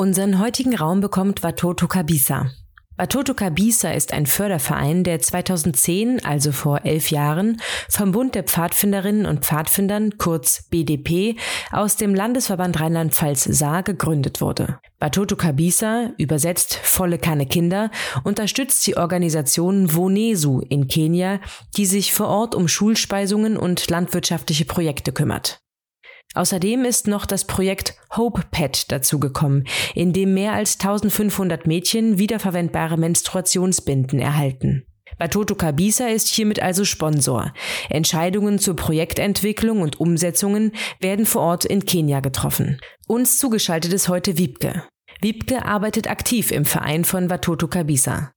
Unseren heutigen Raum bekommt Watoto Kabisa. Watoto Kabisa ist ein Förderverein, der 2010, also vor elf Jahren, vom Bund der Pfadfinderinnen und Pfadfindern, kurz BDP, aus dem Landesverband Rheinland-Pfalz Saar gegründet wurde. Watoto Kabisa, übersetzt volle Kanne Kinder, unterstützt die Organisation Wonesu in Kenia, die sich vor Ort um Schulspeisungen und landwirtschaftliche Projekte kümmert. Außerdem ist noch das Projekt Hope Pet dazugekommen, in dem mehr als 1500 Mädchen wiederverwendbare Menstruationsbinden erhalten. Batoto Kabisa ist hiermit also Sponsor. Entscheidungen zur Projektentwicklung und Umsetzungen werden vor Ort in Kenia getroffen. Uns zugeschaltet ist heute Wiebke. Wiebke arbeitet aktiv im Verein von Watoto Kabisa.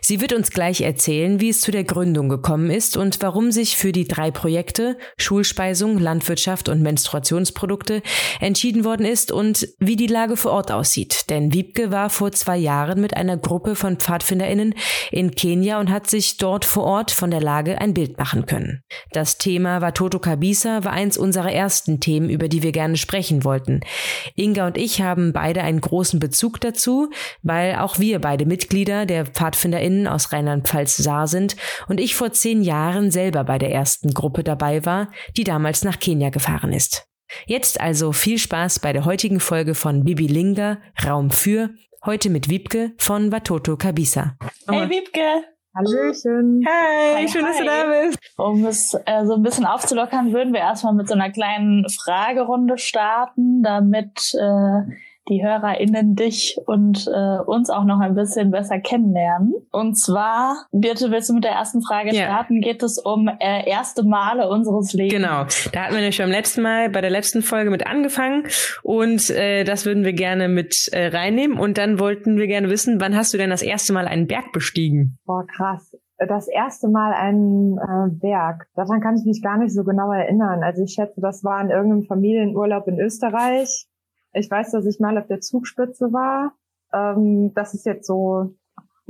Sie wird uns gleich erzählen, wie es zu der Gründung gekommen ist und warum sich für die drei Projekte Schulspeisung, Landwirtschaft und Menstruationsprodukte entschieden worden ist und wie die Lage vor Ort aussieht. Denn Wiebke war vor zwei Jahren mit einer Gruppe von PfadfinderInnen in Kenia und hat sich dort vor Ort von der Lage ein Bild machen können. Das Thema Watoto Kabisa war eins unserer ersten Themen, über die wir gerne sprechen wollten. Inga und ich haben beide einen großen Bezug dazu, weil auch wir beide Mitglieder der Pfadfinder PfadfinderInnen aus Rheinland-Pfalz-Saar sind und ich vor zehn Jahren selber bei der ersten Gruppe dabei war, die damals nach Kenia gefahren ist. Jetzt also viel Spaß bei der heutigen Folge von Bibi Linga, Raum für, heute mit Wiebke von Watoto Kabisa. Hey Wiebke! Hallöchen. Hi, hi schön, hi. dass du da bist. Um es äh, so ein bisschen aufzulockern, würden wir erstmal mit so einer kleinen Fragerunde starten, damit äh, die HörerInnen dich und äh, uns auch noch ein bisschen besser kennenlernen. Und zwar, Birte, willst du mit der ersten Frage ja. starten? Geht es um äh, erste Male unseres Lebens? Genau. Da hatten wir nämlich beim letzten Mal, bei der letzten Folge mit angefangen und äh, das würden wir gerne mit äh, reinnehmen. Und dann wollten wir gerne wissen, wann hast du denn das erste Mal einen Berg bestiegen? Boah, krass das erste Mal einen äh, Berg. Daran kann ich mich gar nicht so genau erinnern. Also ich schätze, das war in irgendeinem Familienurlaub in Österreich. Ich weiß, dass ich mal auf der Zugspitze war. Ähm, das ist jetzt so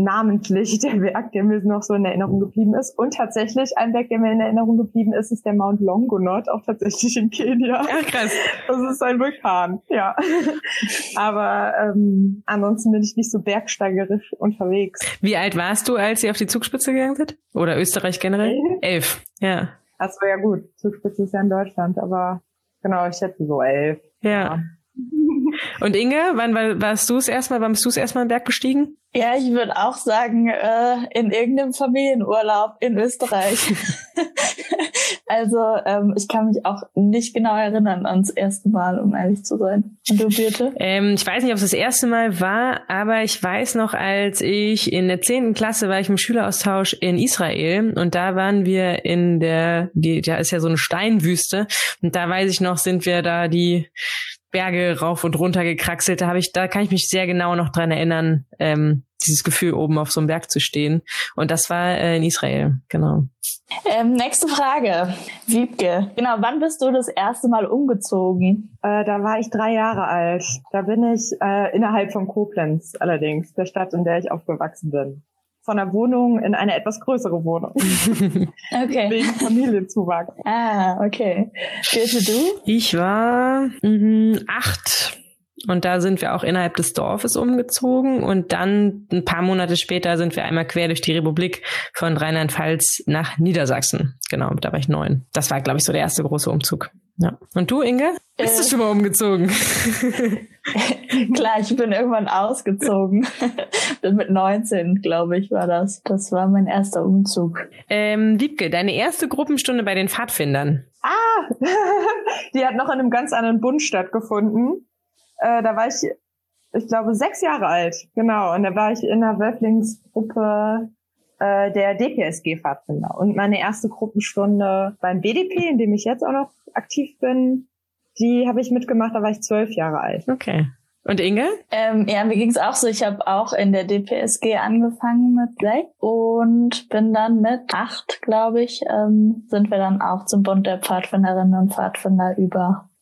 namentlich der Berg, der mir noch so in Erinnerung geblieben ist. Und tatsächlich ein Berg, der mir in Erinnerung geblieben ist, ist der Mount Longonot, auch tatsächlich in Kenia. Ach, krass. Das ist ein Vulkan, ja. Aber ähm, ansonsten bin ich nicht so bergsteigerisch unterwegs. Wie alt warst du, als ihr auf die Zugspitze gegangen seid? Oder Österreich generell? Elf. elf. Ja. War ja gut. Zugspitze ist ja in Deutschland, aber genau, ich schätze so elf. ja. ja. Und Inge, wann war, warst du es erstmal, wann bist du es erstmal einen Berg bestiegen? Ja, ich würde auch sagen, äh, in irgendeinem Familienurlaub in Österreich. also ähm, ich kann mich auch nicht genau erinnern ans erste Mal, um ehrlich zu sein. Und du, Birte? Ähm, ich weiß nicht, ob es das erste Mal war, aber ich weiß noch, als ich in der zehnten Klasse war ich im Schüleraustausch in Israel und da waren wir in der, die, da ist ja so eine Steinwüste und da weiß ich noch, sind wir da die Berge rauf und runter gekraxelt. Da habe ich, da kann ich mich sehr genau noch dran erinnern, ähm, dieses Gefühl, oben auf so einem Berg zu stehen. Und das war äh, in Israel, genau. Ähm, nächste Frage. Wiebke, genau, wann bist du das erste Mal umgezogen? Äh, da war ich drei Jahre alt. Da bin ich äh, innerhalb von Koblenz allerdings, der Stadt, in der ich aufgewachsen bin von der Wohnung in eine etwas größere Wohnung. okay. Wegen Familienzuwachs. Ah, okay. Birte, du? Ich war mh, acht. Und da sind wir auch innerhalb des Dorfes umgezogen. Und dann ein paar Monate später sind wir einmal quer durch die Republik von Rheinland-Pfalz nach Niedersachsen. Genau, da war ich neun. Das war, glaube ich, so der erste große Umzug. Ja. Und du, Inge? Bist äh, du schon mal umgezogen? Klar, ich bin irgendwann ausgezogen. mit 19, glaube ich, war das. Das war mein erster Umzug. Ähm, Wiebke, deine erste Gruppenstunde bei den Pfadfindern. Ah, die hat noch in einem ganz anderen Bund stattgefunden. Äh, da war ich, ich glaube, sechs Jahre alt. Genau. Und da war ich in der Wölflingsgruppe äh, der DPSG-Pfadfinder. Und meine erste Gruppenstunde beim BDP, in dem ich jetzt auch noch aktiv bin, die habe ich mitgemacht, da war ich zwölf Jahre alt. Okay. Und Inge? Ähm, ja, mir ging es auch so. Ich habe auch in der DPSG angefangen mit sechs und bin dann mit acht, glaube ich, ähm, sind wir dann auch zum Bund der Pfadfinderinnen und Pfadfinder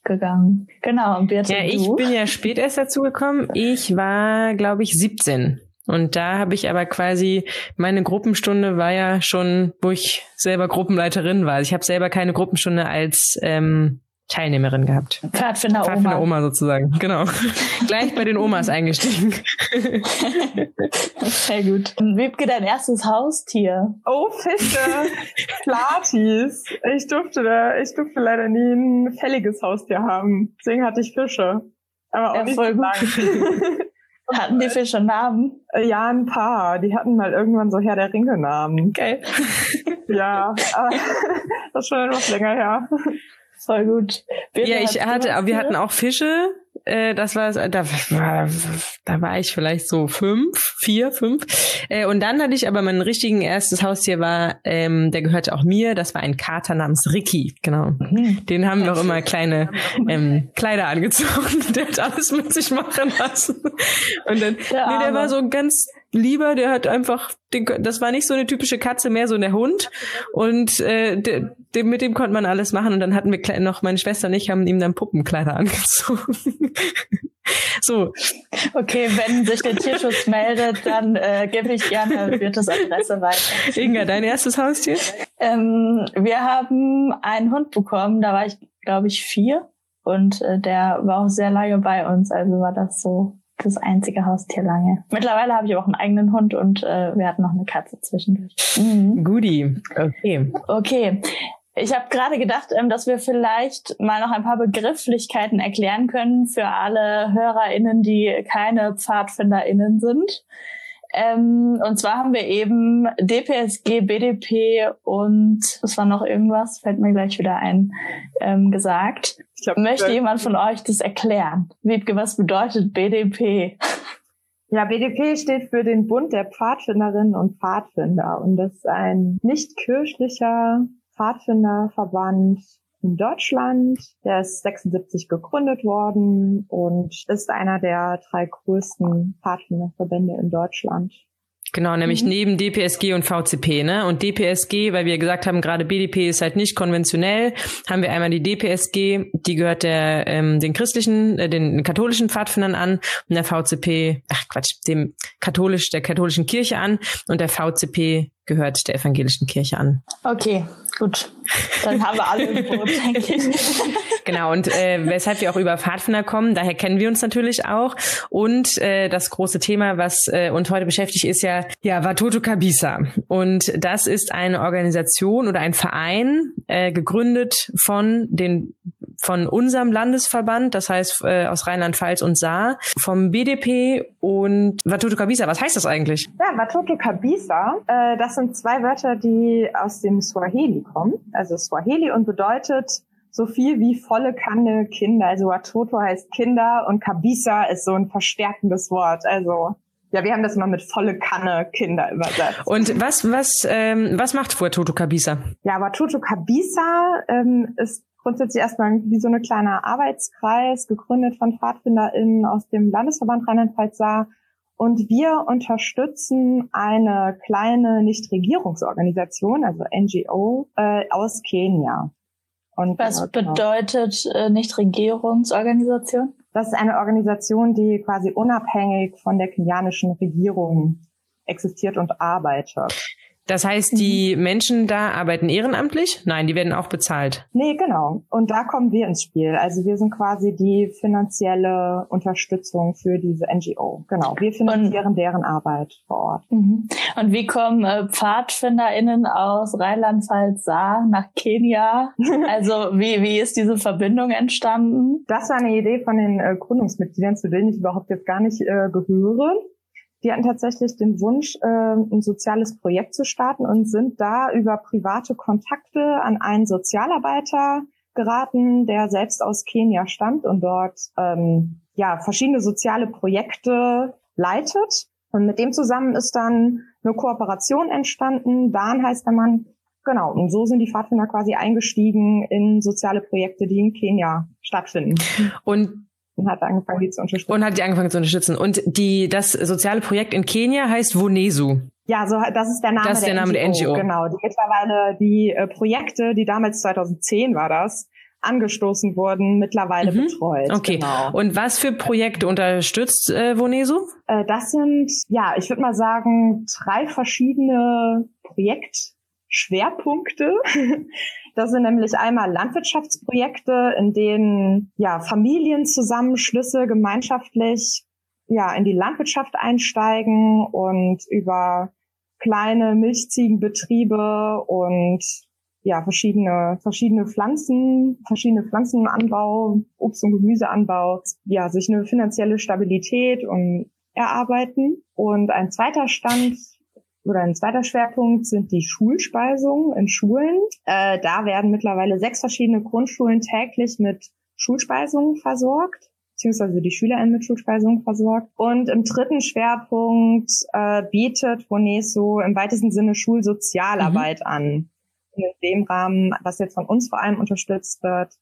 übergegangen. Genau, und Birte, Ja, ich du? bin ja spät erst dazugekommen. Ich war, glaube ich, 17. Und da habe ich aber quasi, meine Gruppenstunde war ja schon, wo ich selber Gruppenleiterin war. Also ich habe selber keine Gruppenstunde als ähm, Teilnehmerin gehabt. Pfadfinder, Pfadfinder Oma. Oma sozusagen, genau. Gleich bei den Omas eingestiegen. Sehr gut. Wiebke, dein erstes Haustier. Oh, Fische, Platis. Ich durfte da, ich durfte leider nie ein fälliges Haustier haben. Deswegen hatte ich Fische. Aber auch Ja, nicht voll so gut. lang. Hatten die Fische Namen? Äh, ja, ein paar. Die hatten mal irgendwann so Herr der Ringe-Namen. Geil. Ja, aber das ist schon etwas länger her. Voll gut. Birte, Ja, ich du hatte, wir hatten auch Fische. Äh, das war, da war, da war ich vielleicht so fünf, vier, fünf. Äh, und dann hatte ich aber mein richtigen erstes Haustier war, ähm, der gehörte auch mir. Das war ein Kater namens Ricky, genau. Hm. Den haben wir auch immer kleine ähm, Kleider angezogen. Der hat alles mit sich machen lassen. Und dann, Der nee, der war so ganz lieber, der hat einfach, den, das war nicht so eine typische Katze, mehr so der Hund. Und äh, de, de, mit dem konnte man alles machen. Und dann hatten wir noch, meine Schwester und ich haben ihm dann Puppenkleider angezogen. so, Okay, wenn sich der Tierschutz meldet, dann äh, gebe ich gerne Birtes Adresse weiter. Inga, dein erstes Haustier? Ähm, wir haben einen Hund bekommen, da war ich, glaube ich, vier. Und äh, der war auch sehr lange bei uns, also war das so das einzige Haustier lange. Mittlerweile habe ich auch einen eigenen Hund und äh, wir hatten noch eine Katze zwischendurch. Mhm. Goodie. Okay. Okay. Ich habe gerade gedacht, ähm, dass wir vielleicht mal noch ein paar Begrifflichkeiten erklären können für alle HörerInnen, die keine PfadfinderInnen sind. Ähm, und zwar haben wir eben DPSG, BDP und es war noch irgendwas, fällt mir gleich wieder ein, ähm, gesagt. Ich glaub, Möchte jemand von euch das erklären? Wiebke, was bedeutet BDP? Ja, BDP steht für den Bund der Pfadfinderinnen und Pfadfinder und das ist ein nicht kirchlicher Pfadfinderverband in Deutschland. Der ist 76 gegründet worden und ist einer der drei größten Pfadfinderverbände in Deutschland. Genau, nämlich Mhm. neben DPSG und VCP, ne? Und DPSG, weil wir gesagt haben, gerade BDP ist halt nicht konventionell, haben wir einmal die DPSG, die gehört der ähm, den christlichen, äh, den katholischen Pfadfindern an und der VCP, ach Quatsch, dem katholisch der katholischen Kirche an und der VCP gehört der evangelischen Kirche an. Okay, gut. Dann haben wir alle im Boot, denke ich. Genau, und äh, weshalb wir auch über Pfadfinder kommen, daher kennen wir uns natürlich auch. Und äh, das große Thema, was äh, uns heute beschäftigt, ist ja, ja, Watoto Kabisa. Und das ist eine Organisation oder ein Verein, äh, gegründet von den von unserem Landesverband, das heißt äh, aus Rheinland-Pfalz und Saar, vom BDP und Watoto Kabisa. Was heißt das eigentlich? Ja, Watoto Kabisa, äh, das sind zwei Wörter, die aus dem Swahili kommen. Also Swahili und bedeutet so viel wie volle Kanne Kinder. Also Watoto heißt Kinder und Kabisa ist so ein verstärkendes Wort. Also ja, wir haben das mal mit volle Kanne Kinder übersetzt. Und was was ähm, was macht Watoto Kabisa? Ja, Watoto Kabisa ähm, ist grundsätzlich erstmal wie so eine kleine Arbeitskreis, gegründet von PfadfinderInnen aus dem Landesverband Rheinland-Pfalz-Saar. Und wir unterstützen eine kleine Nichtregierungsorganisation, also NGO, äh, aus Kenia. Und Was äh, genau. bedeutet äh, Nichtregierungsorganisation? Das ist eine Organisation, die quasi unabhängig von der kenianischen Regierung existiert und arbeitet. Das heißt, die Menschen da arbeiten ehrenamtlich? Nein, die werden auch bezahlt. Nee, genau. Und da kommen wir ins Spiel. Also wir sind quasi die finanzielle Unterstützung für diese NGO. Genau. Wir finanzieren deren Arbeit vor Ort. Mhm. Und wie kommen äh, PfadfinderInnen aus Rheinland-Pfalz-Saar nach Kenia? Also wie, wie ist diese Verbindung entstanden? Das war eine Idee von den äh, Gründungsmitgliedern, zu denen ich überhaupt jetzt gar nicht äh, gehöre. Die hatten tatsächlich den Wunsch, äh, ein soziales Projekt zu starten und sind da über private Kontakte an einen Sozialarbeiter geraten, der selbst aus Kenia stammt und dort ähm, ja verschiedene soziale Projekte leitet. Und mit dem zusammen ist dann eine Kooperation entstanden. Dan heißt der Mann. Genau. Und so sind die Pfadfinder quasi eingestiegen in soziale Projekte, die in Kenia stattfinden. Und und hat angefangen, die zu unterstützen. Und hat die angefangen zu unterstützen. Und die, das soziale Projekt in Kenia heißt Wonesu. Ja, so das ist der Name, das ist der, der Name NGO. der NGO. Genau. Die mittlerweile die äh, Projekte, die damals 2010 war das, angestoßen wurden, mittlerweile mhm. betreut. Okay. Genau. Und was für Projekte unterstützt äh, Vonesu? Äh, das sind, ja, ich würde mal sagen, drei verschiedene Projektschwerpunkte. Das sind nämlich einmal Landwirtschaftsprojekte, in denen ja Familienzusammenschlüsse gemeinschaftlich ja in die Landwirtschaft einsteigen und über kleine Milchziegenbetriebe und ja, verschiedene, verschiedene Pflanzen, verschiedene Pflanzenanbau, Obst- und Gemüseanbau, ja, sich eine finanzielle Stabilität und erarbeiten. Und ein zweiter Stand oder ein zweiter Schwerpunkt sind die Schulspeisungen in Schulen. Äh, da werden mittlerweile sechs verschiedene Grundschulen täglich mit Schulspeisungen versorgt beziehungsweise die SchülerInnen mit Schulspeisungen versorgt. Und im dritten Schwerpunkt äh, bietet Boneso im weitesten Sinne Schulsozialarbeit mhm. an in dem Rahmen, was jetzt von uns vor allem unterstützt wird,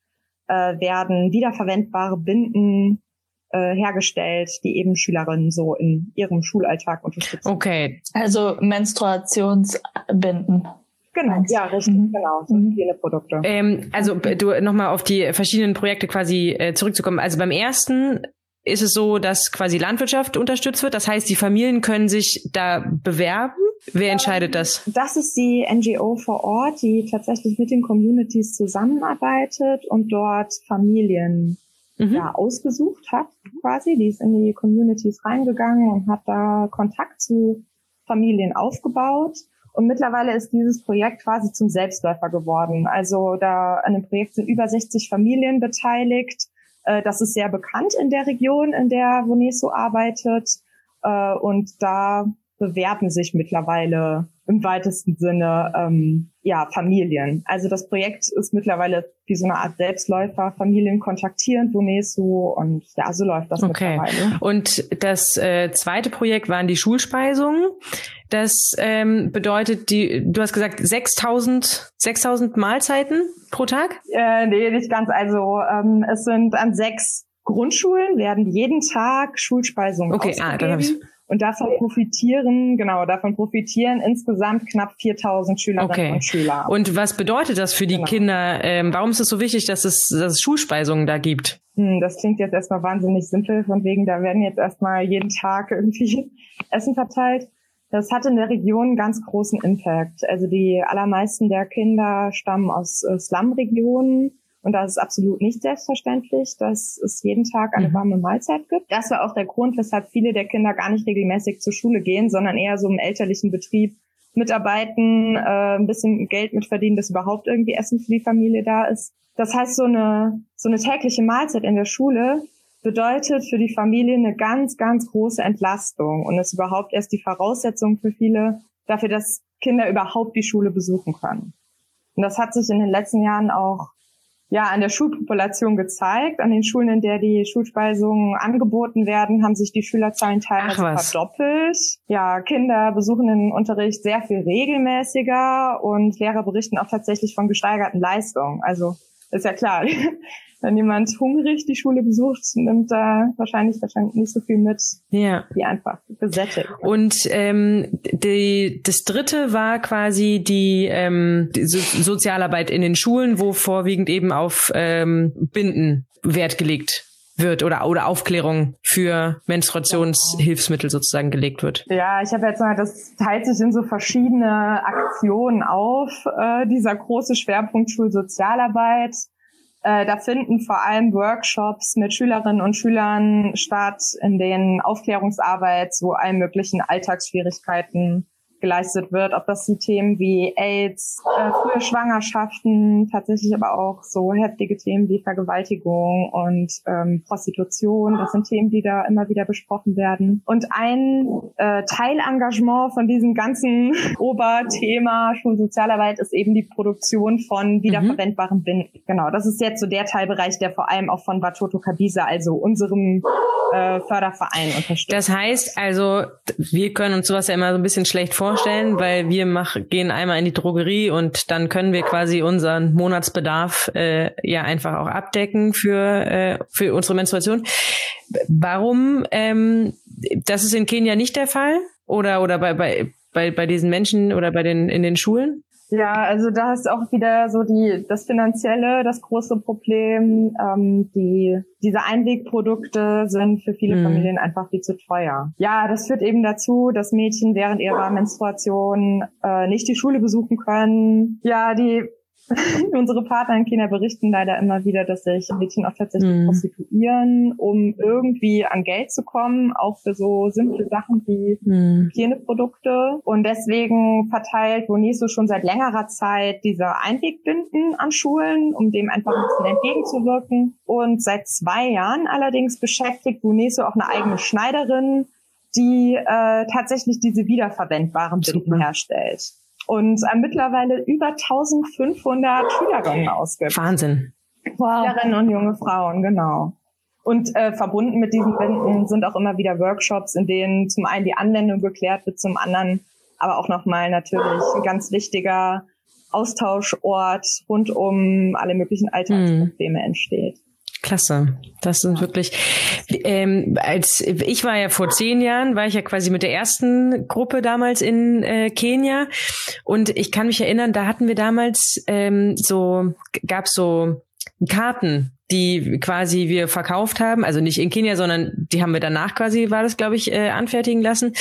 äh, werden wiederverwendbare Binden äh, hergestellt, die eben Schülerinnen so in ihrem Schulalltag unterstützen. Okay. Also Menstruationsbinden. Genau, ja, richtig, mhm. genau. So mhm. viele Produkte. Ähm, also du nochmal auf die verschiedenen Projekte quasi äh, zurückzukommen. Also beim ersten ist es so, dass quasi Landwirtschaft unterstützt wird. Das heißt, die Familien können sich da bewerben. Wer entscheidet das? Das ist die NGO vor Ort, die tatsächlich mit den Communities zusammenarbeitet und dort Familien mhm. ja, ausgesucht hat, quasi. Die ist in die Communities reingegangen und hat da Kontakt zu Familien aufgebaut. Und mittlerweile ist dieses Projekt quasi zum Selbstläufer geworden. Also da an dem Projekt sind über 60 Familien beteiligt äh, das ist sehr bekannt in der Region, in der Voneso arbeitet. Äh, und da bewerben sich mittlerweile im weitesten Sinne ähm, ja Familien. Also das Projekt ist mittlerweile wie so eine Art Selbstläufer. Familien kontaktieren Bonesu und ja, so läuft das okay. mittlerweile. Und das äh, zweite Projekt waren die Schulspeisungen. Das ähm, bedeutet, die, du hast gesagt 6000 6000 Mahlzeiten pro Tag? Äh, nee, nicht ganz. Also ähm, es sind an sechs Grundschulen werden jeden Tag Schulspeisungen Okay, ah, dann habe ich und davon profitieren, genau, davon profitieren insgesamt knapp 4000 Schülerinnen okay. und Schüler. Und was bedeutet das für die genau. Kinder? Ähm, warum ist es so wichtig, dass es, dass es Schulspeisungen da gibt? Hm, das klingt jetzt erstmal wahnsinnig simpel, von wegen, da werden jetzt erstmal jeden Tag irgendwie Essen verteilt. Das hat in der Region einen ganz großen Impact. Also die allermeisten der Kinder stammen aus äh, Slum-Regionen und da ist es absolut nicht selbstverständlich, dass es jeden Tag eine mhm. warme Mahlzeit gibt. Das war auch der Grund, weshalb viele der Kinder gar nicht regelmäßig zur Schule gehen, sondern eher so im elterlichen Betrieb mitarbeiten, äh, ein bisschen Geld mitverdienen, dass überhaupt irgendwie Essen für die Familie da ist. Das heißt, so eine, so eine tägliche Mahlzeit in der Schule bedeutet für die Familie eine ganz, ganz große Entlastung und ist überhaupt erst die Voraussetzung für viele dafür, dass Kinder überhaupt die Schule besuchen können. Und das hat sich in den letzten Jahren auch ja an der Schulpopulation gezeigt. An den Schulen, in der die Schulspeisungen angeboten werden, haben sich die Schülerzahlen teilweise verdoppelt. Ja, Kinder besuchen den Unterricht sehr viel regelmäßiger und Lehrer berichten auch tatsächlich von gesteigerten Leistungen. Also ist ja klar, wenn jemand hungrig die Schule besucht, nimmt er wahrscheinlich wahrscheinlich nicht so viel mit, ja. wie einfach gesättigt. Und ähm, die, das dritte war quasi die, ähm, die so Sozialarbeit in den Schulen, wo vorwiegend eben auf ähm, Binden Wert gelegt wird oder oder Aufklärung für Menstruationshilfsmittel sozusagen gelegt wird. Ja, ich habe jetzt mal, das teilt sich in so verschiedene Aktionen auf. Äh, dieser große Schwerpunkt Schulsozialarbeit äh, da finden vor allem Workshops mit Schülerinnen und Schülern statt, in denen Aufklärungsarbeit zu allen möglichen Alltagsschwierigkeiten geleistet wird, ob das die Themen wie AIDS, äh, frühe Schwangerschaften, tatsächlich aber auch so heftige Themen wie Vergewaltigung und ähm, Prostitution, das sind Themen, die da immer wieder besprochen werden. Und ein äh, Teilengagement von diesem ganzen Oberthema Schulsozialarbeit ist eben die Produktion von wiederverwendbaren mhm. Binden. Genau, das ist jetzt so der Teilbereich, der vor allem auch von Batoto Kabisa, also unserem äh, Förderverein unterstützen. Das heißt also, wir können uns sowas ja immer so ein bisschen schlecht vorstellen, weil wir mach, gehen einmal in die Drogerie und dann können wir quasi unseren Monatsbedarf äh, ja einfach auch abdecken für, äh, für unsere Menstruation. Warum, ähm, das ist in Kenia nicht der Fall? Oder, oder bei, bei, bei, bei diesen Menschen oder bei den, in den Schulen? Ja, also da ist auch wieder so die das finanzielle das große Problem. Ähm, die diese Einwegprodukte sind für viele mhm. Familien einfach viel zu teuer. Ja, das führt eben dazu, dass Mädchen während ihrer Menstruation äh, nicht die Schule besuchen können. Ja, die Unsere Partner in Kenia berichten leider immer wieder, dass sich Mädchen auch tatsächlich mm. prostituieren, um irgendwie an Geld zu kommen, auch für so simple Sachen wie mm. Hygieneprodukte. Und deswegen verteilt Boniso schon seit längerer Zeit diese Einwegbinden an Schulen, um dem einfach ein bisschen entgegenzuwirken. Und seit zwei Jahren allerdings beschäftigt Boniso auch eine eigene Schneiderin, die äh, tatsächlich diese wiederverwendbaren Binden herstellt und äh, mittlerweile über 1500 Schülerinnen ausgibt. Wahnsinn. Wow. Schülerinnen und junge Frauen, genau. Und äh, verbunden mit diesen Wänden sind auch immer wieder Workshops, in denen zum einen die Anwendung geklärt wird, zum anderen aber auch nochmal natürlich ein ganz wichtiger Austauschort rund um alle möglichen Alltagsprobleme mm. entsteht. Klasse. Das sind wirklich, ähm, als ich war ja vor zehn Jahren, war ich ja quasi mit der ersten Gruppe damals in äh, Kenia und ich kann mich erinnern, da hatten wir damals ähm, so, gab's so Karten, die quasi wir verkauft haben, also nicht in Kenia, sondern die haben wir danach quasi, war das glaube ich, äh, anfertigen lassen.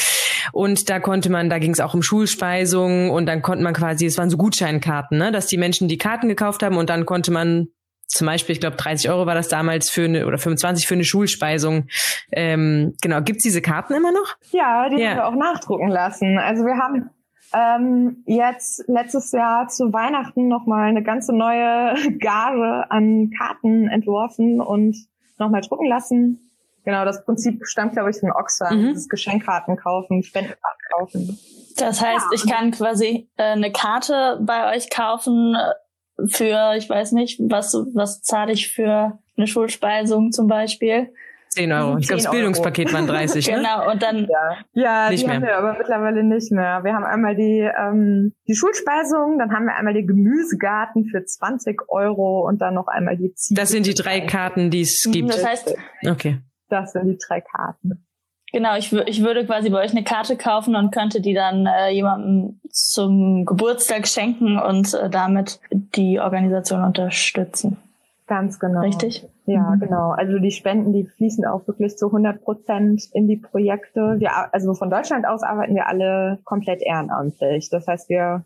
Und da konnte man, da ging es auch um Schulspeisungen und dann konnte man quasi, es waren so Gutscheinkarten, ne, dass die Menschen die Karten gekauft haben und dann konnte man zum Beispiel, ich glaube, 30 Euro war das damals für eine oder 25 für eine Schulspeisung. Ähm, genau, gibt's diese Karten immer noch? Ja, die ja. haben wir auch nachdrucken lassen. Also wir haben ähm, jetzt letztes Jahr zu Weihnachten nochmal eine ganze neue Gare an Karten entworfen und nochmal drucken lassen. Genau, das Prinzip stammt, glaube ich, von Oxfam. Mhm. Das Geschenkkarten kaufen, Spendenkarten kaufen. Das heißt, ja. ich kann quasi äh, eine Karte bei euch kaufen, für, ich weiß nicht, was, was zahle ich für eine Schulspeisung zum Beispiel? 10 Euro. Ich glaube, das Bildungspaket waren 30, ne? Genau, und dann. Ja, ja nicht die mehr. haben wir aber mittlerweile nicht mehr. Wir haben einmal die, ähm, die Schulspeisung, dann haben wir einmal die Gemüsegarten für 20 Euro und dann noch einmal die Ziege. Das sind die drei Karten, die es gibt. Das heißt, okay. Das sind die drei Karten. Genau, ich, ich würde quasi bei euch eine Karte kaufen und könnte die dann äh, jemandem zum Geburtstag schenken und äh, damit die Organisation unterstützen. Ganz genau. Richtig? Ja, mhm. genau. Also die Spenden, die fließen auch wirklich zu 100 Prozent in die Projekte. Wir, also von Deutschland aus arbeiten wir alle komplett ehrenamtlich. Das heißt, wir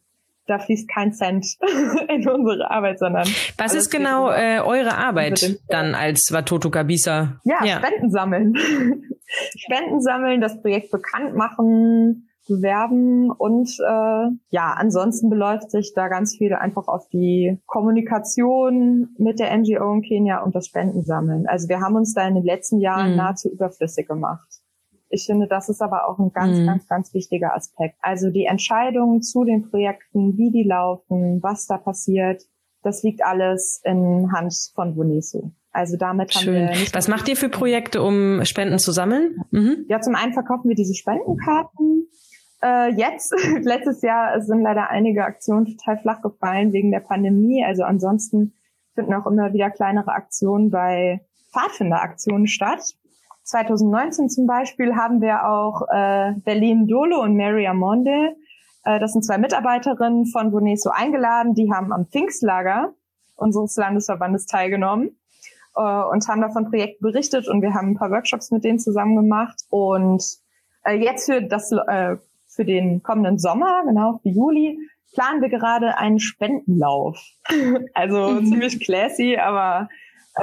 da fließt kein Cent in unsere Arbeit, sondern. Was ist genau äh, eure Arbeit dann als Watoto Kabisa? Ja, ja, Spenden sammeln. Spenden sammeln, das Projekt bekannt machen, bewerben und äh, ja, ansonsten beläuft sich da ganz viel einfach auf die Kommunikation mit der NGO in Kenia und das Spendensammeln. Also wir haben uns da in den letzten Jahren mhm. nahezu überflüssig gemacht. Ich finde, das ist aber auch ein ganz, mhm. ganz, ganz wichtiger Aspekt. Also die Entscheidungen zu den Projekten, wie die laufen, was da passiert, das liegt alles in Hand von Boniso. Also damit haben Schön. wir nicht Was macht ihr für Projekte, um Spenden zu sammeln? Mhm. Ja, zum einen verkaufen wir diese Spendenkarten. Äh, jetzt, letztes Jahr sind leider einige Aktionen total flach gefallen wegen der Pandemie. Also ansonsten finden auch immer wieder kleinere Aktionen bei Pfadfinderaktionen statt. 2019 zum Beispiel haben wir auch äh, Berlin Dolo und Mary Amonde. Äh, das sind zwei Mitarbeiterinnen von Boneso eingeladen. Die haben am Pfingstlager unseres Landesverbandes teilgenommen äh, und haben davon Projekt berichtet und wir haben ein paar Workshops mit denen zusammen gemacht. Und äh, jetzt für das äh, für den kommenden Sommer, genau für Juli, planen wir gerade einen Spendenlauf. also mhm. ziemlich classy, aber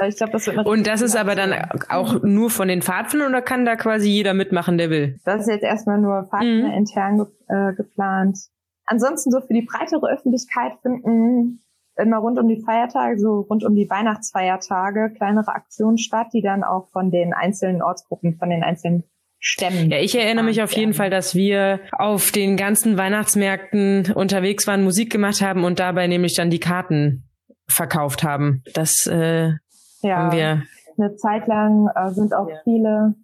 ich glaube, das wird Und das ist aber dann auch nur von den Pfadfindern oder kann da quasi jeder mitmachen, der will? Das ist jetzt erstmal nur Pfadfinder mhm. intern ge äh, geplant. Ansonsten so für die breitere Öffentlichkeit finden immer rund um die Feiertage, so rund um die Weihnachtsfeiertage, kleinere Aktionen statt, die dann auch von den einzelnen Ortsgruppen, von den einzelnen Stämmen. Ja, ich erinnere mich auf jeden Fall, dass wir auf den ganzen Weihnachtsmärkten unterwegs waren, Musik gemacht haben und dabei nämlich dann die Karten verkauft haben. Das äh, ja. wir eine Zeit lang äh, sind auch ja. viele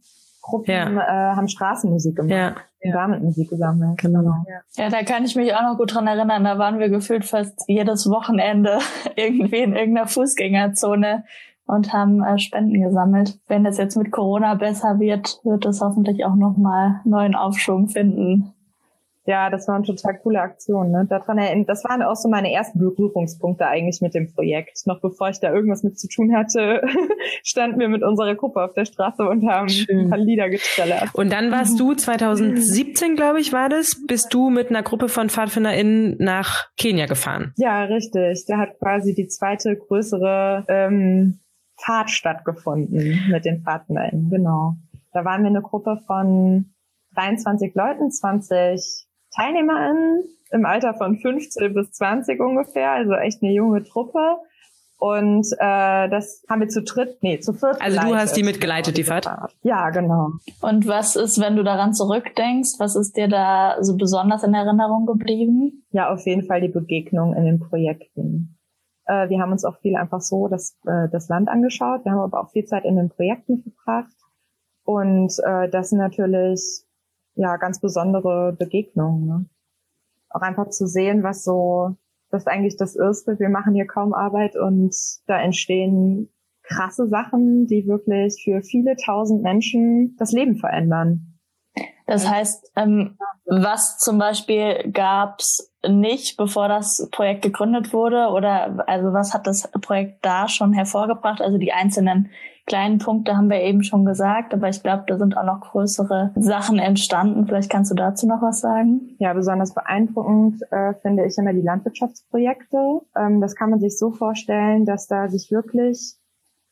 Gruppen ja. äh, haben Straßenmusik gemacht. Ja. Und damit Musik gesammelt. Genau. Ja. ja, da kann ich mich auch noch gut dran erinnern. Da waren wir gefühlt fast jedes Wochenende irgendwie in irgendeiner Fußgängerzone und haben äh, Spenden gesammelt. Wenn es jetzt mit Corona besser wird, wird es hoffentlich auch nochmal neuen Aufschwung finden. Ja, das waren total coole Aktionen. Ne? Daran erinnern, das waren auch so meine ersten Berührungspunkte eigentlich mit dem Projekt. Noch bevor ich da irgendwas mit zu tun hatte, standen wir mit unserer Gruppe auf der Straße und haben Schön. ein paar Lieder getrellert. Und dann warst du 2017, glaube ich, war das, bist du mit einer Gruppe von PfadfinderInnen nach Kenia gefahren. Ja, richtig. Da hat quasi die zweite größere ähm, Fahrt stattgefunden mit den PfadfinderInnen, genau. Da waren wir eine Gruppe von 23 Leuten, 20 TeilnehmerInnen im Alter von 15 bis 20 ungefähr, also echt eine junge Truppe. Und äh, das haben wir zu dritt, nee, zu viert. Also du hast die mitgeleitet, die Fahrt? Ja, genau. Und was ist, wenn du daran zurückdenkst, was ist dir da so besonders in Erinnerung geblieben? Ja, auf jeden Fall die Begegnung in den Projekten. Äh, wir haben uns auch viel einfach so das, äh, das Land angeschaut. Wir haben aber auch viel Zeit in den Projekten verbracht. Und äh, das sind natürlich ja ganz besondere Begegnungen. Ne? Auch einfach zu sehen, was so, das ist eigentlich das Erste. Wir machen hier kaum Arbeit und da entstehen krasse Sachen, die wirklich für viele tausend Menschen das Leben verändern. Das heißt, ähm, was zum Beispiel gab's nicht, bevor das Projekt gegründet wurde? Oder also was hat das Projekt da schon hervorgebracht? Also die einzelnen kleinen Punkte haben wir eben schon gesagt, aber ich glaube, da sind auch noch größere Sachen entstanden. Vielleicht kannst du dazu noch was sagen? Ja, besonders beeindruckend äh, finde ich immer die Landwirtschaftsprojekte. Ähm, das kann man sich so vorstellen, dass da sich wirklich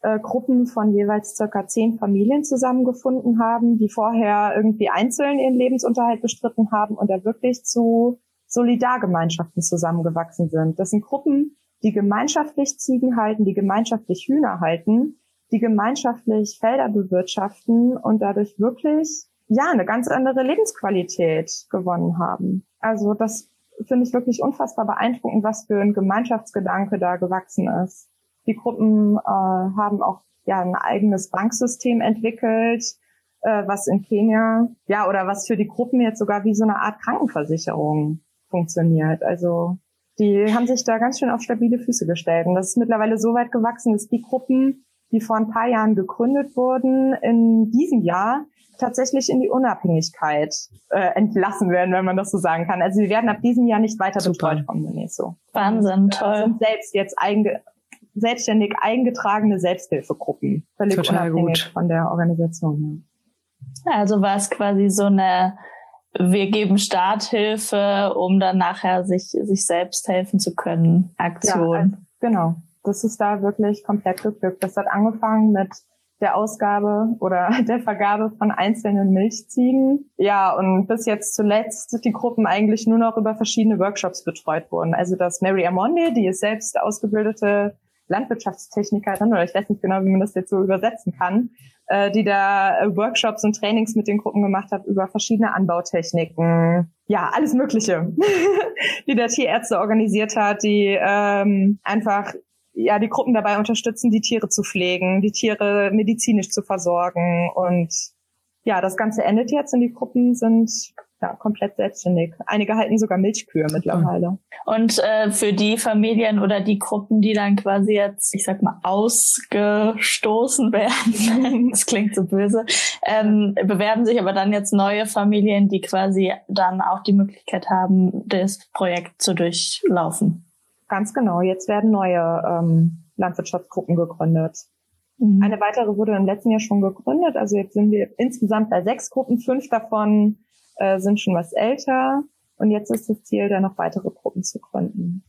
äh, Gruppen von jeweils circa zehn Familien zusammengefunden haben, die vorher irgendwie einzeln ihren Lebensunterhalt bestritten haben und da wirklich zu Solidargemeinschaften zusammengewachsen sind. Das sind Gruppen, die gemeinschaftlich Ziegen halten, die gemeinschaftlich Hühner halten die gemeinschaftlich Felder bewirtschaften und dadurch wirklich ja eine ganz andere Lebensqualität gewonnen haben. Also das finde ich wirklich unfassbar beeindruckend, was für ein Gemeinschaftsgedanke da gewachsen ist. Die Gruppen äh, haben auch ja ein eigenes Banksystem entwickelt, äh, was in Kenia ja oder was für die Gruppen jetzt sogar wie so eine Art Krankenversicherung funktioniert. Also die haben sich da ganz schön auf stabile Füße gestellt. Und das ist mittlerweile so weit gewachsen, dass die Gruppen die vor ein paar Jahren gegründet wurden, in diesem Jahr tatsächlich in die Unabhängigkeit äh, entlassen werden, wenn man das so sagen kann. Also sie werden ab diesem Jahr nicht weiter Super. betreut vom UNESCO. Wahnsinn, toll. Sind selbst jetzt einge selbstständig eingetragene Selbsthilfegruppen, völlig Total unabhängig gut. von der Organisation. Ja. Also war es quasi so eine wir geben Starthilfe, um dann nachher sich, sich selbst helfen zu können, Aktion. Ja, genau das ist da wirklich komplett geglückt. Das hat angefangen mit der Ausgabe oder der Vergabe von einzelnen Milchziegen. Ja, und bis jetzt zuletzt die Gruppen eigentlich nur noch über verschiedene Workshops betreut wurden. Also dass Mary Amonde, die ist selbst ausgebildete Landwirtschaftstechnikerin, oder ich weiß nicht genau, wie man das jetzt so übersetzen kann, äh, die da äh, Workshops und Trainings mit den Gruppen gemacht hat über verschiedene Anbautechniken. Ja, alles Mögliche, die der Tierärzte organisiert hat, die ähm, einfach ja die Gruppen dabei unterstützen, die Tiere zu pflegen, die Tiere medizinisch zu versorgen und ja, das Ganze endet jetzt und die Gruppen sind ja, komplett selbstständig. Einige halten sogar Milchkühe mittlerweile. Und äh, für die Familien oder die Gruppen, die dann quasi jetzt, ich sag mal, ausgestoßen werden, das klingt so böse, ähm, bewerben sich aber dann jetzt neue Familien, die quasi dann auch die Möglichkeit haben, das Projekt zu durchlaufen. Ganz genau. Jetzt werden neue ähm, Landwirtschaftsgruppen gegründet. Mhm. Eine weitere wurde im letzten Jahr schon gegründet. Also jetzt sind wir insgesamt bei sechs Gruppen. Fünf davon äh, sind schon was älter. Und jetzt ist das Ziel, da noch weitere Gruppen zu gründen.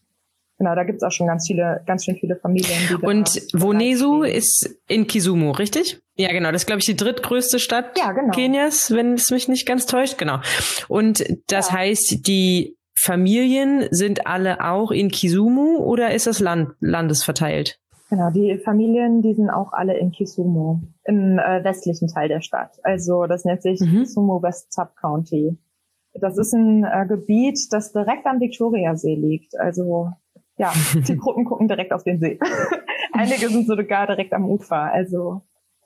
Genau, da gibt's auch schon ganz viele, ganz schön viele Familien. Die Und Wonesu ist in Kisumu, richtig? Ja, genau. Das ist, glaube ich, die drittgrößte Stadt ja, genau. Kenias, wenn es mich nicht ganz täuscht. Genau. Und das ja. heißt, die Familien sind alle auch in Kisumu oder ist das Land landesverteilt? Genau, die Familien, die sind auch alle in Kisumu, im äh, westlichen Teil der Stadt. Also das nennt sich mhm. Kisumu West Sub County. Das ist ein äh, Gebiet, das direkt am Viktoriasee liegt. Also ja, die Gruppen gucken direkt auf den See. Einige sind sogar direkt am Ufer. Also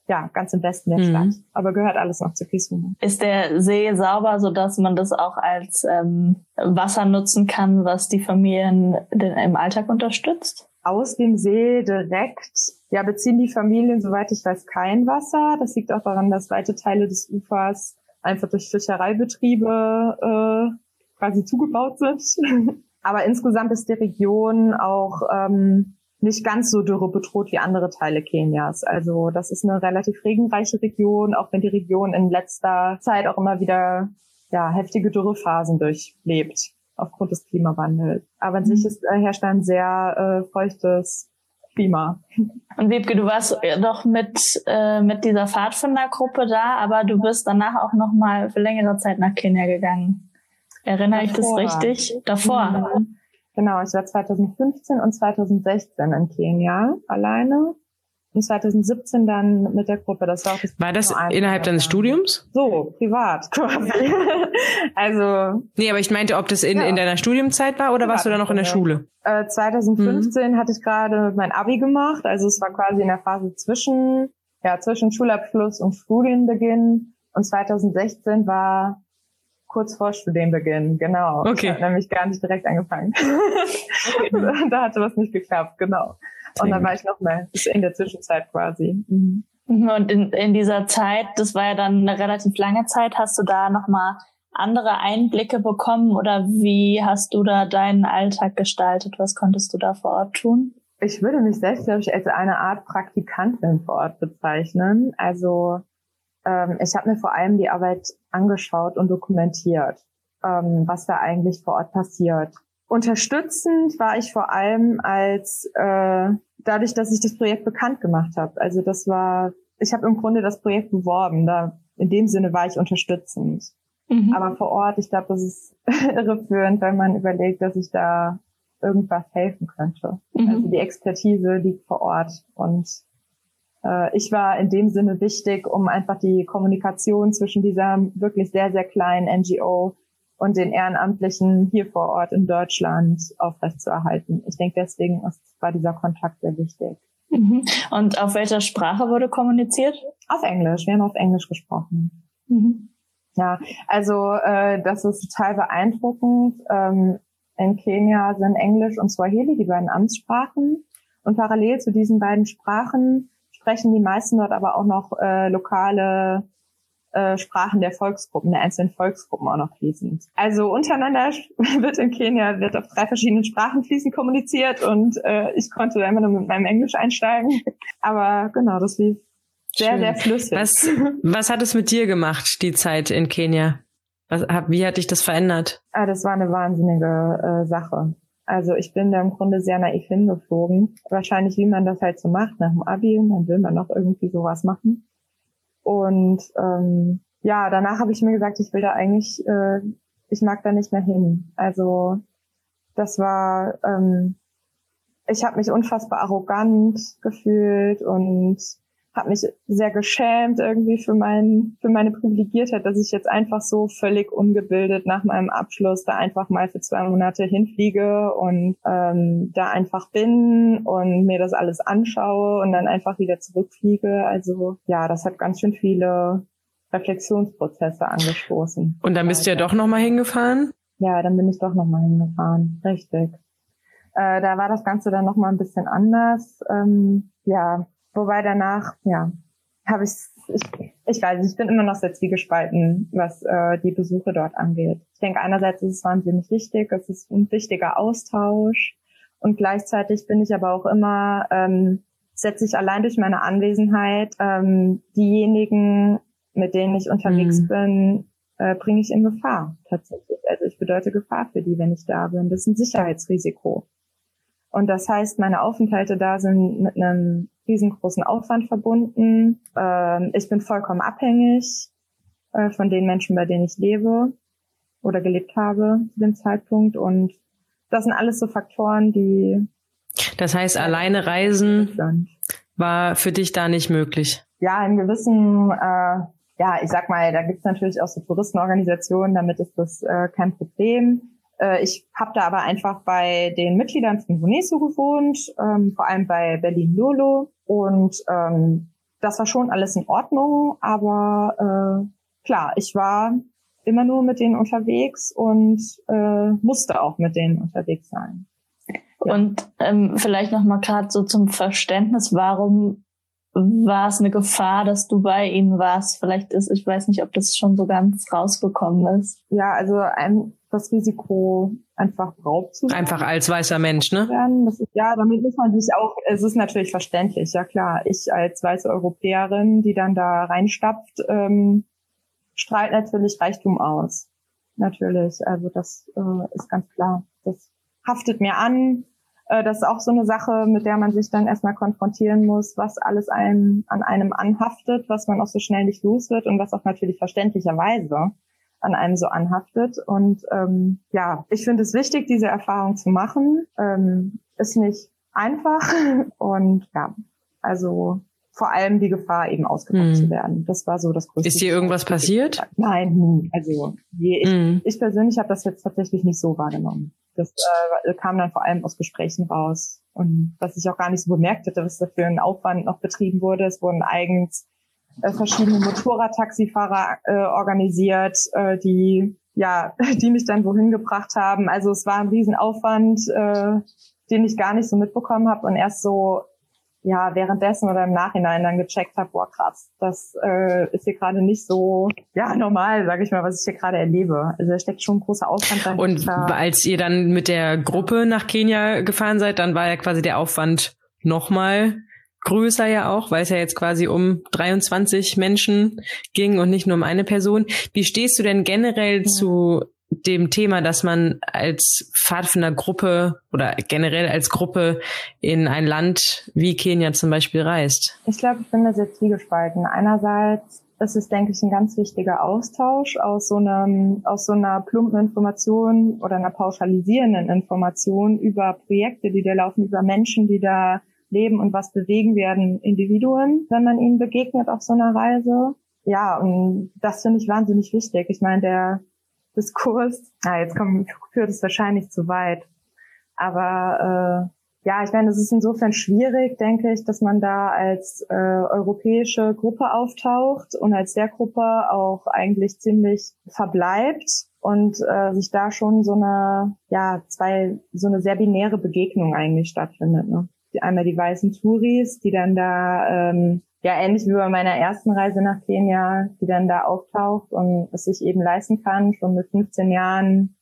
ja, ganz im Westen der mhm. Stadt. Aber gehört alles noch zu Kisumu. Ist der See sauber, so dass man das auch als ähm, Wasser nutzen kann, was die Familien im Alltag unterstützt? Aus dem See direkt, ja, beziehen die Familien, soweit ich weiß, kein Wasser. Das liegt auch daran, dass weite Teile des Ufers einfach durch Fischereibetriebe äh, quasi zugebaut sind. Aber insgesamt ist die Region auch ähm, nicht ganz so dürrebedroht wie andere Teile Kenias. Also das ist eine relativ regenreiche Region, auch wenn die Region in letzter Zeit auch immer wieder ja, heftige Dürrephasen durchlebt aufgrund des Klimawandels. Aber an mhm. sich ist, äh, herrscht ein sehr äh, feuchtes Klima. Und Wiebke, du warst doch mit, äh, mit dieser Pfadfindergruppe da, aber du bist danach auch noch mal für längere Zeit nach Kenia gegangen. Erinnere Davor. ich das richtig? Davor. Mhm. Genau, ich war 2015 und 2016 in Kenia alleine. Und 2017 dann mit der Gruppe. Das war auch das War das innerhalb deines Studiums? So, privat quasi. also. Nee, aber ich meinte, ob das in, ja. in deiner Studiumzeit war oder warst du da noch in der Schule? Äh, 2015 mhm. hatte ich gerade mein Abi gemacht. Also es war quasi in der Phase zwischen, ja, zwischen Schulabschluss und Studienbeginn. Und 2016 war kurz vor Studienbeginn, genau. Okay. Ich habe nämlich gar nicht direkt angefangen. okay. da hatte was nicht geklappt, genau. Und dann war ich noch mal in der Zwischenzeit quasi. Mhm. mhm. Und in, in dieser Zeit, das war ja dann eine relativ lange Zeit, hast du da noch mal andere Einblicke bekommen oder wie hast du da deinen Alltag gestaltet? Was konntest du da vor Ort tun? Ich würde mich selbst, glaube ich, als eine Art Praktikantin vor Ort bezeichnen. Also ähm, ich habe mir vor allem die Arbeit angeschaut und dokumentiert, ähm, was da eigentlich vor Ort passiert. Unterstützend war ich vor allem als äh, dadurch, dass ich das Projekt bekannt gemacht habe. Also das war, ich habe im Grunde das Projekt beworben. Da in dem Sinne war ich unterstützend. Mhm. Aber vor Ort, ich glaube, das ist irreführend, wenn man überlegt, dass ich da irgendwas helfen könnte. Mhm. Also die Expertise liegt vor Ort und ich war in dem Sinne wichtig, um einfach die Kommunikation zwischen dieser wirklich sehr, sehr kleinen NGO und den Ehrenamtlichen hier vor Ort in Deutschland aufrechtzuerhalten. Ich denke, deswegen war dieser Kontakt sehr wichtig. Mhm. Und auf welcher Sprache wurde kommuniziert? Auf Englisch. Wir haben auf Englisch gesprochen. Mhm. Ja, also äh, das ist total beeindruckend. Ähm, in Kenia sind Englisch und Swahili die beiden Amtssprachen. Und parallel zu diesen beiden Sprachen sprechen die meisten dort aber auch noch äh, lokale äh, Sprachen der Volksgruppen, der einzelnen Volksgruppen auch noch fließend. Also untereinander wird in Kenia wird auf drei verschiedenen Sprachen fließend kommuniziert und äh, ich konnte immer nur mit meinem Englisch einsteigen. Aber genau, das lief sehr, Schön. sehr flüssig. Was, was hat es mit dir gemacht, die Zeit in Kenia? Was, wie hat dich das verändert? Ah, das war eine wahnsinnige äh, Sache. Also ich bin da im Grunde sehr naiv hingeflogen. Wahrscheinlich, wie man das halt so macht nach dem Abi und dann will man noch irgendwie sowas machen. Und ähm, ja, danach habe ich mir gesagt, ich will da eigentlich, äh, ich mag da nicht mehr hin. Also das war, ähm, ich habe mich unfassbar arrogant gefühlt und habe mich sehr geschämt irgendwie für mein für meine Privilegiertheit, dass ich jetzt einfach so völlig ungebildet nach meinem Abschluss da einfach mal für zwei Monate hinfliege und ähm, da einfach bin und mir das alles anschaue und dann einfach wieder zurückfliege. Also ja, das hat ganz schön viele Reflexionsprozesse angestoßen. Und dann bist du ja doch nochmal hingefahren? Ja, dann bin ich doch nochmal hingefahren, richtig. Äh, da war das Ganze dann nochmal ein bisschen anders. Ähm, ja, Wobei danach, ja, habe ich, ich, ich weiß nicht, ich bin immer noch sehr zwiegespalten, was äh, die Besuche dort angeht. Ich denke, einerseits ist es wahnsinnig wichtig, es ist ein wichtiger Austausch und gleichzeitig bin ich aber auch immer, ähm, setze ich allein durch meine Anwesenheit ähm, diejenigen, mit denen ich unterwegs mhm. bin, äh, bringe ich in Gefahr tatsächlich. Also ich bedeute Gefahr für die, wenn ich da bin. Das ist ein Sicherheitsrisiko. Und das heißt, meine Aufenthalte da sind mit einem riesengroßen Aufwand verbunden. Ähm, ich bin vollkommen abhängig äh, von den Menschen, bei denen ich lebe oder gelebt habe zu dem Zeitpunkt. Und das sind alles so Faktoren, die. Das heißt, alleine reisen war für dich da nicht möglich. Ja, in gewissen, äh, ja, ich sag mal, da gibt's natürlich auch so Touristenorganisationen, damit ist das äh, kein Problem. Äh, ich habe da aber einfach bei den Mitgliedern von Hunesu gewohnt, ähm, vor allem bei Berlin Lolo. Und ähm, das war schon alles in Ordnung, aber äh, klar, ich war immer nur mit denen unterwegs und äh, musste auch mit denen unterwegs sein. Und ähm, vielleicht noch mal gerade so zum Verständnis, warum war es eine Gefahr, dass du bei ihnen warst? Vielleicht ist, ich weiß nicht, ob das schon so ganz rausgekommen ist. Ja, also ein, das Risiko, einfach Raub zu sein. Einfach als weißer Mensch, ne? Das ist, ja, damit muss man sich auch, es ist natürlich verständlich, ja klar. Ich als weiße Europäerin, die dann da reinstapft, ähm, strahlt natürlich Reichtum aus. Natürlich, also das äh, ist ganz klar. Das haftet mir an, äh, das ist auch so eine Sache, mit der man sich dann erstmal konfrontieren muss, was alles einem, an einem anhaftet, was man auch so schnell nicht los wird und was auch natürlich verständlicherweise an einem so anhaftet. Und ähm, ja, ich finde es wichtig, diese Erfahrung zu machen. Ähm, ist nicht einfach und ja, also vor allem die Gefahr, eben ausgeraubt hm. zu werden. Das war so das größte. Ist dir irgendwas passiert? Nein, nie. Also ich, hm. ich persönlich habe das jetzt tatsächlich nicht so wahrgenommen. Das äh, kam dann vor allem aus Gesprächen raus. Und was ich auch gar nicht so bemerkt hätte, was da für ein Aufwand noch betrieben wurde. Es wurden eigens äh, verschiedene Motorradtaxifahrer äh, organisiert, äh, die ja, die mich dann wohin gebracht haben. Also es war ein Riesenaufwand, äh, den ich gar nicht so mitbekommen habe und erst so ja währenddessen oder im Nachhinein dann gecheckt habe, boah krass, das äh, ist hier gerade nicht so ja normal, sage ich mal, was ich hier gerade erlebe. Also da steckt schon ein großer Aufwand dahinter. Und als ihr dann mit der Gruppe nach Kenia gefahren seid, dann war ja quasi der Aufwand nochmal größer ja auch, weil es ja jetzt quasi um 23 Menschen ging und nicht nur um eine Person. Wie stehst du denn generell ja. zu dem Thema, dass man als Pfadfindergruppe oder generell als Gruppe in ein Land wie Kenia zum Beispiel reist? Ich glaube, ich bin da sehr zwiegespalten. Einerseits ist es, denke ich, ein ganz wichtiger Austausch aus so einem, aus so einer plumpen Information oder einer pauschalisierenden Information über Projekte, die da laufen, über Menschen, die da leben und was bewegen werden Individuen, wenn man ihnen begegnet auf so einer Reise. Ja, und das finde ich wahnsinnig wichtig. Ich meine, der Diskurs, ah, jetzt kommt, führt es wahrscheinlich zu weit. Aber äh, ja, ich meine, es ist insofern schwierig, denke ich, dass man da als äh, europäische Gruppe auftaucht und als der Gruppe auch eigentlich ziemlich verbleibt und äh, sich da schon so eine, ja, zwei, so eine sehr binäre Begegnung eigentlich stattfindet. Ne? Einmal die weißen Touris, die dann da ähm, ja ähnlich wie bei meiner ersten Reise nach Kenia, die dann da auftaucht und es sich eben leisten kann, schon mit 15 Jahren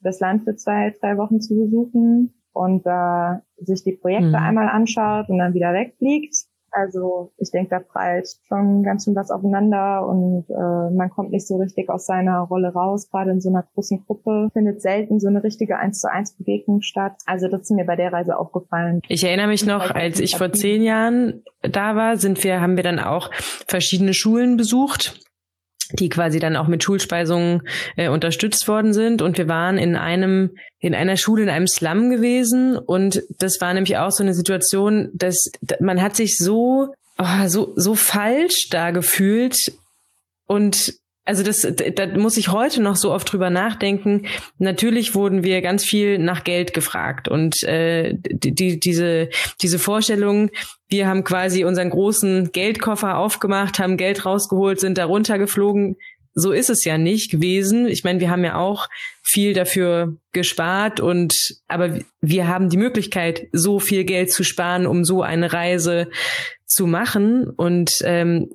das Land für zwei, drei Wochen zu besuchen und äh, sich die Projekte mhm. einmal anschaut und dann wieder wegfliegt. Also ich denke, da prallt schon ganz schön was aufeinander und äh, man kommt nicht so richtig aus seiner Rolle raus. Gerade in so einer großen Gruppe findet selten so eine richtige eins zu eins Begegnung statt. Also das ist mir bei der Reise aufgefallen. Ich erinnere mich noch, als ich vor zehn Jahren da war, sind wir, haben wir dann auch verschiedene Schulen besucht die quasi dann auch mit Schulspeisungen äh, unterstützt worden sind. Und wir waren in einem, in einer Schule in einem Slum gewesen. Und das war nämlich auch so eine Situation, dass man hat sich so, oh, so, so falsch da gefühlt. Und also das, da muss ich heute noch so oft drüber nachdenken. Natürlich wurden wir ganz viel nach Geld gefragt und äh, die, diese diese Vorstellung, wir haben quasi unseren großen Geldkoffer aufgemacht, haben Geld rausgeholt, sind da runtergeflogen. So ist es ja nicht gewesen. Ich meine, wir haben ja auch viel dafür gespart und aber wir haben die Möglichkeit, so viel Geld zu sparen, um so eine Reise zu machen. Und ähm,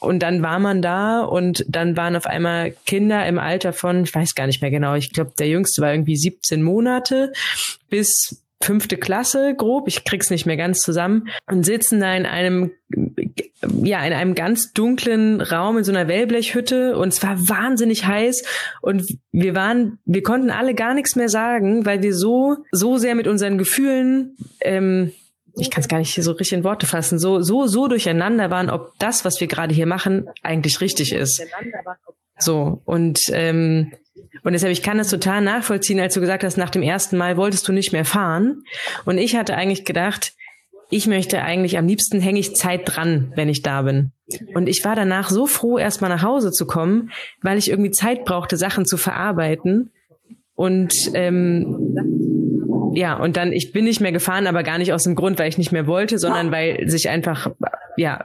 und dann war man da und dann waren auf einmal Kinder im Alter von, ich weiß gar nicht mehr genau, ich glaube, der jüngste war irgendwie 17 Monate bis fünfte Klasse grob, ich krieg's nicht mehr ganz zusammen und sitzen da in einem ja in einem ganz dunklen Raum in so einer Wellblechhütte und es war wahnsinnig heiß und wir waren wir konnten alle gar nichts mehr sagen, weil wir so so sehr mit unseren Gefühlen ähm, ich kann es gar nicht so richtig in Worte fassen, so, so, so durcheinander waren, ob das, was wir gerade hier machen, eigentlich richtig ist. So, und, ähm, und deshalb, ich kann das total nachvollziehen, als du gesagt hast, nach dem ersten Mal wolltest du nicht mehr fahren. Und ich hatte eigentlich gedacht, ich möchte eigentlich am liebsten hänge ich Zeit dran, wenn ich da bin. Und ich war danach so froh, erstmal nach Hause zu kommen, weil ich irgendwie Zeit brauchte, Sachen zu verarbeiten. Und ähm, ja, und dann, ich bin nicht mehr gefahren, aber gar nicht aus dem Grund, weil ich nicht mehr wollte, sondern weil sich einfach, ja,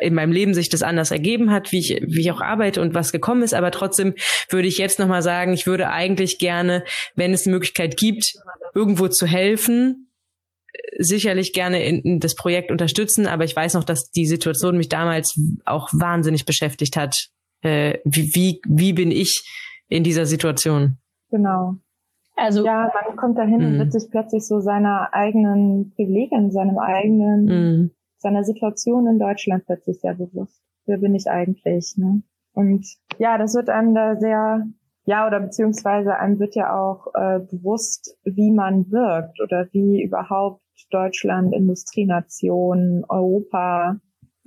in meinem Leben sich das anders ergeben hat, wie ich, wie ich auch arbeite und was gekommen ist. Aber trotzdem würde ich jetzt nochmal sagen, ich würde eigentlich gerne, wenn es eine Möglichkeit gibt, irgendwo zu helfen, sicherlich gerne in, in das Projekt unterstützen, aber ich weiß noch, dass die Situation mich damals auch wahnsinnig beschäftigt hat. Äh, wie, wie, wie bin ich in dieser Situation? Genau. Also ja, man kommt dahin und mhm. wird sich plötzlich so seiner eigenen Privilegien, seinem eigenen, mm. seiner Situation in Deutschland plötzlich sehr bewusst. Wer bin ich eigentlich? Ne? Und ja, das wird einem da sehr, ja, oder beziehungsweise einem wird ja auch äh, bewusst, wie man wirkt oder wie überhaupt Deutschland, Industrienation, Europa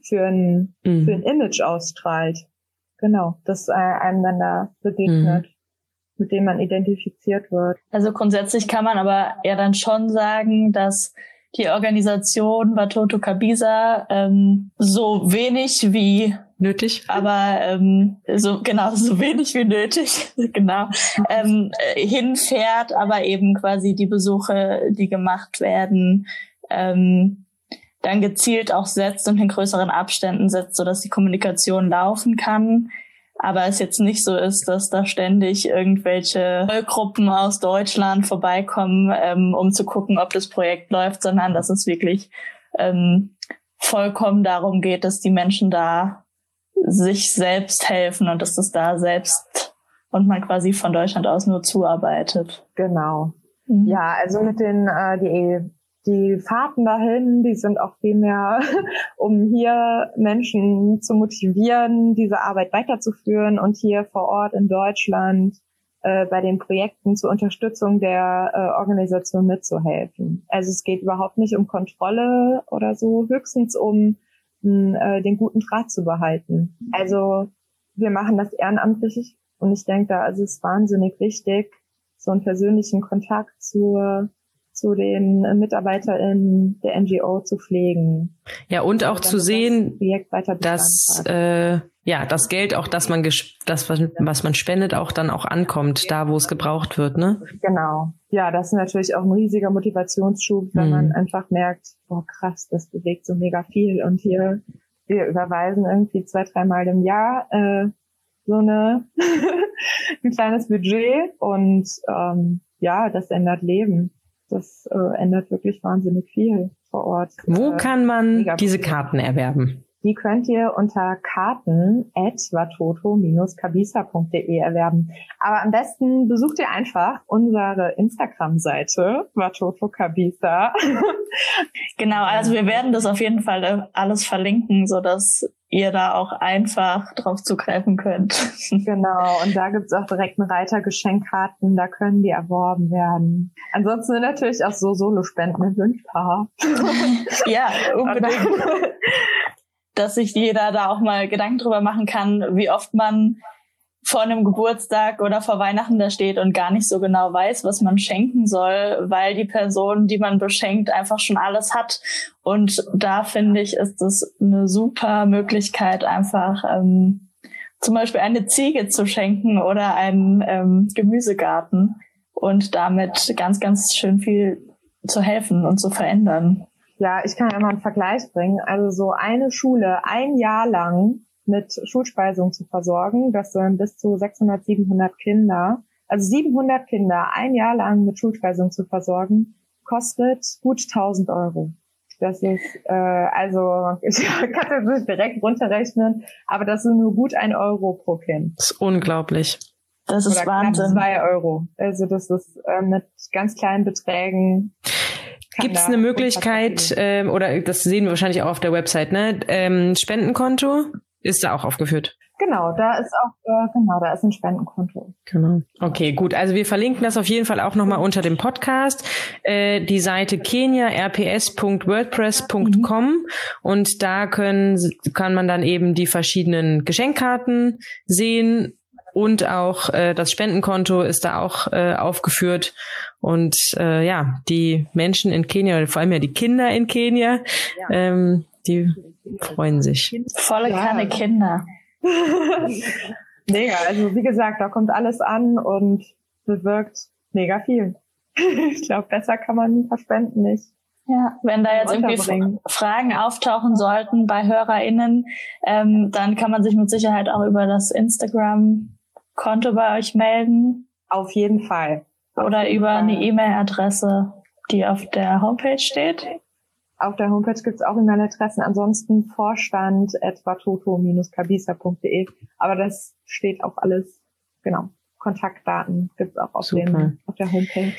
für ein, mm. für ein Image ausstrahlt. Genau, das äh, einem dann da begegnet. Mm mit dem man identifiziert wird. Also grundsätzlich kann man aber ja dann schon sagen, dass die Organisation Watoto Kabisa ähm, so wenig wie nötig, aber ähm, so genau so wenig wie nötig, genau ähm, hinfährt, aber eben quasi die Besuche, die gemacht werden, ähm, dann gezielt auch setzt und in größeren Abständen setzt, so dass die Kommunikation laufen kann aber es jetzt nicht so ist, dass da ständig irgendwelche Gruppen aus Deutschland vorbeikommen, ähm, um zu gucken, ob das Projekt läuft, sondern dass es wirklich ähm, vollkommen darum geht, dass die Menschen da sich selbst helfen und dass das da selbst und man quasi von Deutschland aus nur zuarbeitet. Genau. Mhm. Ja, also mit den äh, die die Fahrten dahin, die sind auch viel mehr, um hier Menschen zu motivieren, diese Arbeit weiterzuführen und hier vor Ort in Deutschland äh, bei den Projekten zur Unterstützung der äh, Organisation mitzuhelfen. Also es geht überhaupt nicht um Kontrolle oder so, höchstens um äh, den guten Draht zu behalten. Also wir machen das ehrenamtlich und ich denke, da ist es wahnsinnig wichtig, so einen persönlichen Kontakt zur zu den MitarbeiterInnen der NGO zu pflegen. Ja, und auch zu sehen, das dass äh, ja das Geld auch, dass man das was man spendet, auch dann auch ankommt, da wo es gebraucht wird, ne? Genau. Ja, das ist natürlich auch ein riesiger Motivationsschub, wenn mhm. man einfach merkt, boah krass, das bewegt so mega viel und hier wir überweisen irgendwie zwei, dreimal im Jahr äh, so eine ein kleines Budget und ähm, ja, das ändert Leben das äh, ändert wirklich wahnsinnig viel vor Ort. Wo äh, kann man diese Karten erwerben? Die könnt ihr unter karten at watoto-kabisa.de erwerben. Aber am besten besucht ihr einfach unsere Instagram-Seite, Watoto Kabisa. genau, also wir werden das auf jeden Fall alles verlinken, so dass ihr da auch einfach drauf zugreifen könnt. genau, und da gibt's auch direkt einen Reiter Geschenkkarten, da können die erworben werden. Ansonsten natürlich auch so Solo-Spenden im Wünschpaar. ja, unbedingt. Dass sich jeder da auch mal Gedanken drüber machen kann, wie oft man vor einem Geburtstag oder vor Weihnachten da steht und gar nicht so genau weiß, was man schenken soll, weil die Person, die man beschenkt, einfach schon alles hat. Und da finde ich, ist es eine super Möglichkeit, einfach ähm, zum Beispiel eine Ziege zu schenken oder einen ähm, Gemüsegarten und damit ganz, ganz schön viel zu helfen und zu verändern. Ja, ich kann ja mal einen Vergleich bringen. Also so eine Schule ein Jahr lang mit Schulspeisung zu versorgen. Das sind bis zu 600, 700 Kinder. Also 700 Kinder ein Jahr lang mit Schulspeisung zu versorgen, kostet gut 1000 Euro. Das ist, äh, also ich kann das nicht direkt runterrechnen, aber das sind nur gut ein Euro pro Kind. Das ist unglaublich. Das ist Oder Wahnsinn. zwei Euro. Also das ist äh, mit ganz kleinen Beträgen. Gibt es eine Möglichkeit, ähm, oder das sehen wir wahrscheinlich auch auf der Website, ne? Ähm, Spendenkonto? Ist da auch aufgeführt. Genau, da ist auch, äh, genau, da ist ein Spendenkonto. Genau. Okay, gut. Also wir verlinken das auf jeden Fall auch nochmal unter dem Podcast. Äh, die Seite keniarps.wordpress.com mhm. und da können, kann man dann eben die verschiedenen Geschenkkarten sehen und auch äh, das Spendenkonto ist da auch äh, aufgeführt. Und äh, ja, die Menschen in Kenia, vor allem ja die Kinder in Kenia, ja. ähm, die freuen sich. Volle Kanne Kinder. mega. Also wie gesagt, da kommt alles an und bewirkt mega viel. ich glaube, besser kann man ein paar Spenden nicht. Ja, wenn da jetzt irgendwie Fragen auftauchen sollten bei HörerInnen, ähm, dann kann man sich mit Sicherheit auch über das Instagram-Konto bei euch melden. Auf jeden Fall. Auf Oder jeden über Fall. eine E-Mail-Adresse, die auf der Homepage steht. Auf der Homepage gibt's auch E-Mail-Adressen. Ansonsten vorstand etwa toto-kabisa.de. Aber das steht auch alles, genau. Kontaktdaten gibt's auch auf, den, auf der Homepage.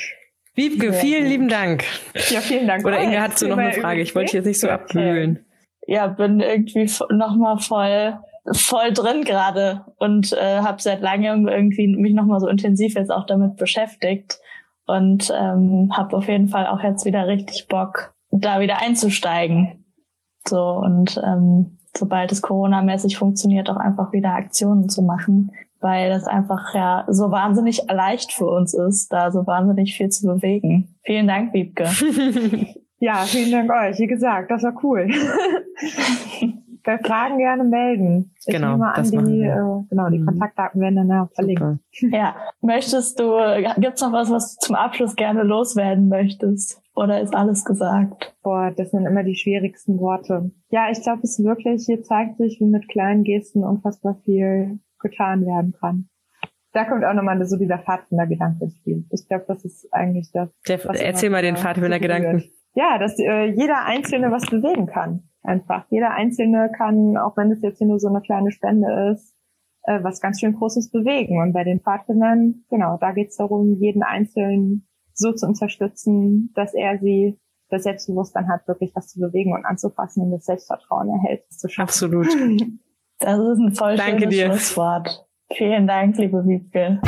Wiebke, vielen lieben Dank. Ja, vielen Dank. Oder Inge, hast du noch eine Frage? Ich wollte dich jetzt nicht so abwühlen. Ja, bin irgendwie nochmal voll voll drin gerade und äh, habe seit langem irgendwie mich nochmal so intensiv jetzt auch damit beschäftigt und ähm, habe auf jeden Fall auch jetzt wieder richtig Bock, da wieder einzusteigen. So und ähm, sobald es Corona-mäßig funktioniert, auch einfach wieder Aktionen zu machen weil das einfach ja so wahnsinnig leicht für uns ist, da so wahnsinnig viel zu bewegen. Vielen Dank, Wiebke. ja, vielen Dank euch. Wie gesagt, das war cool. Bei Fragen gerne melden. Ich genau, nehme an, die, äh, genau, die mhm. Kontaktdaten werden dann ja verlinkt. Ja, möchtest du, gibt's noch was, was du zum Abschluss gerne loswerden möchtest? Oder ist alles gesagt? Boah, das sind immer die schwierigsten Worte. Ja, ich glaube, es wirklich, hier zeigt sich, wie mit kleinen Gesten unfassbar viel getan werden kann. Da kommt auch nochmal so dieser Pfadfindergedanke ins Spiel. Ich glaube, das ist eigentlich das. Der, erzähl mal den Pfadfindergedanken. Ja, dass äh, jeder Einzelne was bewegen kann. Einfach. Jeder Einzelne kann, auch wenn es jetzt hier nur so eine kleine Spende ist, äh, was ganz schön Großes bewegen. Und bei den Pfadfindern, genau, da geht es darum, jeden Einzelnen so zu unterstützen, dass er sie das Selbstbewusstsein hat, wirklich was zu bewegen und anzufassen und das Selbstvertrauen erhält, das zu schaffen. Absolut. Das ist ein voll Danke schönes dir. Schlusswort. Vielen Dank, liebe Wiebke.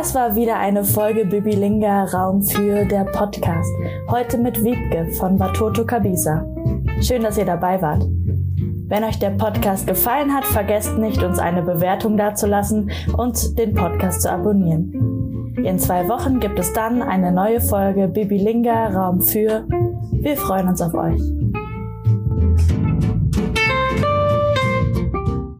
Das war wieder eine Folge Bibilinga Raum für der Podcast. Heute mit Wiebke von Watoto Kabisa. Schön, dass ihr dabei wart. Wenn euch der Podcast gefallen hat, vergesst nicht, uns eine Bewertung dazulassen und den Podcast zu abonnieren. In zwei Wochen gibt es dann eine neue Folge Bibilinga Raum für. Wir freuen uns auf euch.